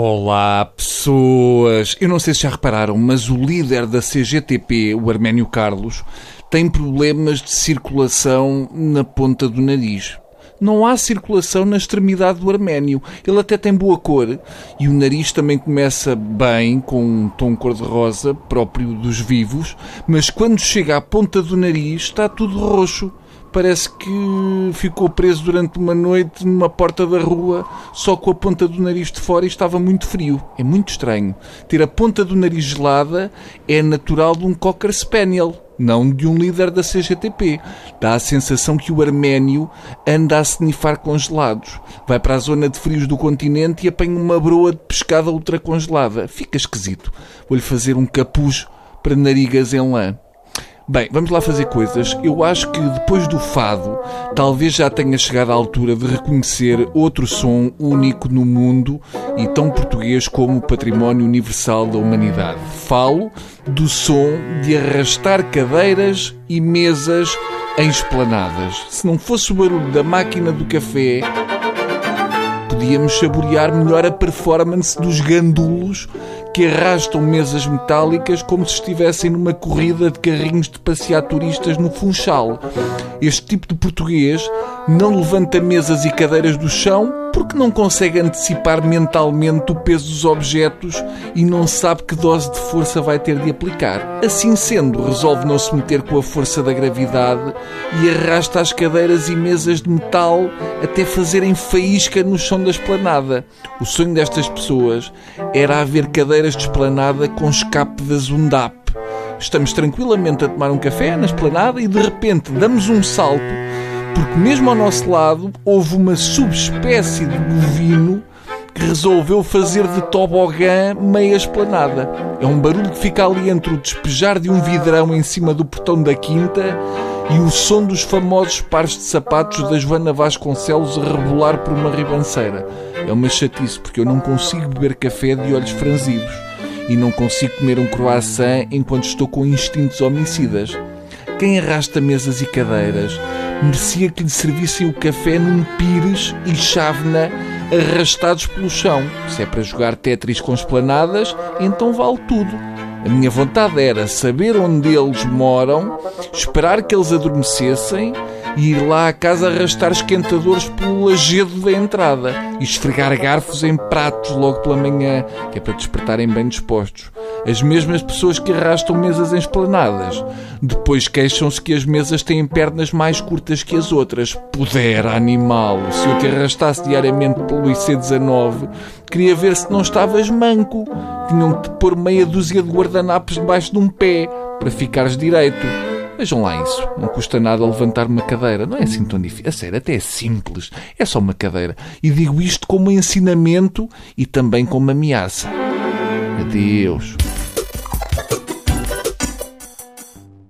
Olá, pessoas! Eu não sei se já repararam, mas o líder da CGTP, o Arménio Carlos, tem problemas de circulação na ponta do nariz. Não há circulação na extremidade do Arménio. Ele até tem boa cor e o nariz também começa bem, com um tom cor-de-rosa, próprio dos vivos, mas quando chega à ponta do nariz está tudo roxo parece que ficou preso durante uma noite numa porta da rua, só com a ponta do nariz de fora e estava muito frio. É muito estranho. Ter a ponta do nariz gelada é natural de um Cocker Spaniel, não de um líder da CGTP. Dá a sensação que o arménio anda a snifar congelados. Vai para a zona de frios do continente e apanha uma broa de pescada ultracongelada. Fica esquisito. Vou-lhe fazer um capuz para narigas em lã. Bem, vamos lá fazer coisas. Eu acho que depois do fado, talvez já tenha chegado a altura de reconhecer outro som único no mundo e tão português como o património universal da humanidade. Falo do som de arrastar cadeiras e mesas em esplanadas. Se não fosse o barulho da máquina do café, podíamos saborear melhor a performance dos gandulos que arrastam mesas metálicas como se estivessem numa corrida de carrinhos de passear turistas no Funchal. Este tipo de português não levanta mesas e cadeiras do chão porque não consegue antecipar mentalmente o peso dos objetos e não sabe que dose de força vai ter de aplicar. Assim sendo, resolve não se meter com a força da gravidade e arrasta as cadeiras e mesas de metal até fazerem faísca no chão da esplanada. O sonho destas pessoas era haver cadeiras de esplanada com escape da Zundap. Estamos tranquilamente a tomar um café na esplanada e de repente damos um salto porque mesmo ao nosso lado houve uma subespécie de bovino que resolveu fazer de tobogã meia esplanada. É um barulho que fica ali entre o despejar de um vidrão em cima do portão da quinta e o som dos famosos pares de sapatos da Joana Vasconcelos a rebolar por uma ribanceira. É uma chatice porque eu não consigo beber café de olhos franzidos e não consigo comer um croissant enquanto estou com instintos homicidas. Quem arrasta mesas e cadeiras merecia que lhe servissem o café num pires e chávena arrastados pelo chão. Se é para jogar Tetris com esplanadas, então vale tudo. A minha vontade era saber onde eles moram, esperar que eles adormecessem e ir lá à casa arrastar esquentadores pelo lajedo da entrada e esfregar garfos em pratos logo pela manhã, que é para despertarem bem dispostos. As mesmas pessoas que arrastam mesas em esplanadas. Depois queixam-se que as mesas têm pernas mais curtas que as outras. Pudera, animal! Se eu te arrastasse diariamente pelo IC19, queria ver se não estavas manco. Tinham que te pôr meia dúzia de guardanapos debaixo de um pé para ficares direito. Vejam lá isso. Não custa nada levantar uma cadeira. Não é assim tão difícil. A sério, até é simples. É só uma cadeira. E digo isto como ensinamento e também como ameaça. Adeus.